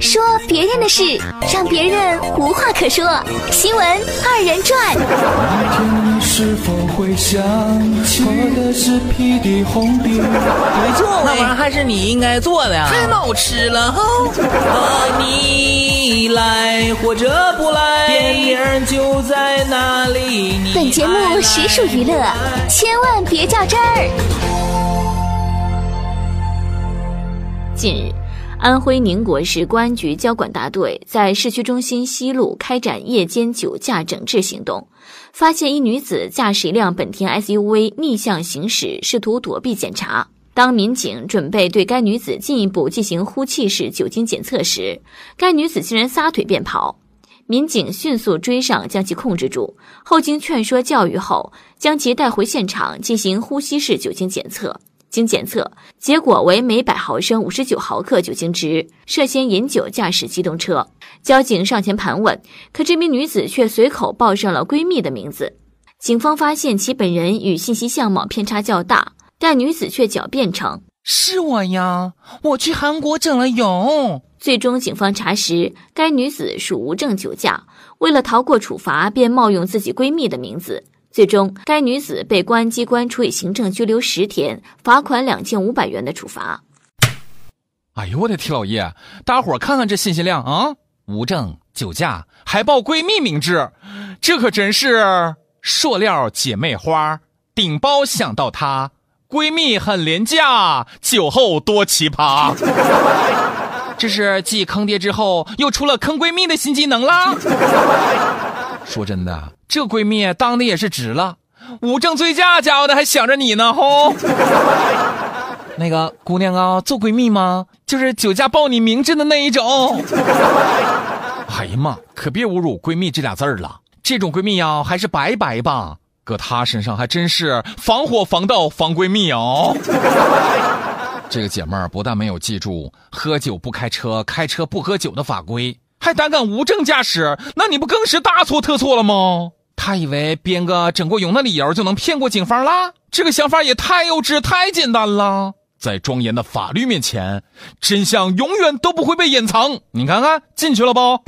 说别人的事，让别人无话可说。新闻二人转。你是否会想起我的是屁的红笔？没错，那玩意儿还是你应该做的呀。太好吃了哈！和你来或者不来，电影就在那里。本节目实属娱乐，千万别较真儿。近日。安徽宁国市公安局交管大队在市区中心西路开展夜间酒驾整治行动，发现一女子驾驶一辆本田 SUV 逆向行驶，试图躲避检查。当民警准备对该女子进一步进行呼气式酒精检测时，该女子竟然撒腿便跑。民警迅速追上，将其控制住，后经劝说教育后，将其带回现场进行呼吸式酒精检测。经检测，结果为每百毫升五十九毫克酒精值，涉嫌饮酒驾驶机动车。交警上前盘问，可这名女子却随口报上了闺蜜的名字。警方发现其本人与信息相貌偏差较大，但女子却狡辩称是我呀，我去韩国整了容。最终，警方查实该女子属无证酒驾，为了逃过处罚，便冒用自己闺蜜的名字。最终，该女子被公安机关处以行政拘留十天、罚款两千五百元的处罚。哎呦我的天老爷，大伙看看这信息量啊！无证酒驾还报闺蜜名字，这可真是塑料姐妹花，顶包想到她，闺蜜很廉价，酒后多奇葩。这是继坑爹之后，又出了坑闺蜜的新技能啦！说真的。这闺蜜当的也是值了，无证醉驾，家伙的还想着你呢吼。那个姑娘啊，做闺蜜吗？就是酒驾报你名字的那一种。哎呀妈，可别侮辱闺蜜这俩字儿了。这种闺蜜呀，还是拜拜吧。搁她身上还真是防火防盗防闺蜜哦。这个姐妹儿不但没有记住喝酒不开车、开车不喝酒的法规，还胆敢无证驾驶，那你不更是大错特错了吗？他以为编个整过容的理由就能骗过警方啦？这个想法也太幼稚、太简单了。在庄严的法律面前，真相永远都不会被隐藏。你看看，进去了不？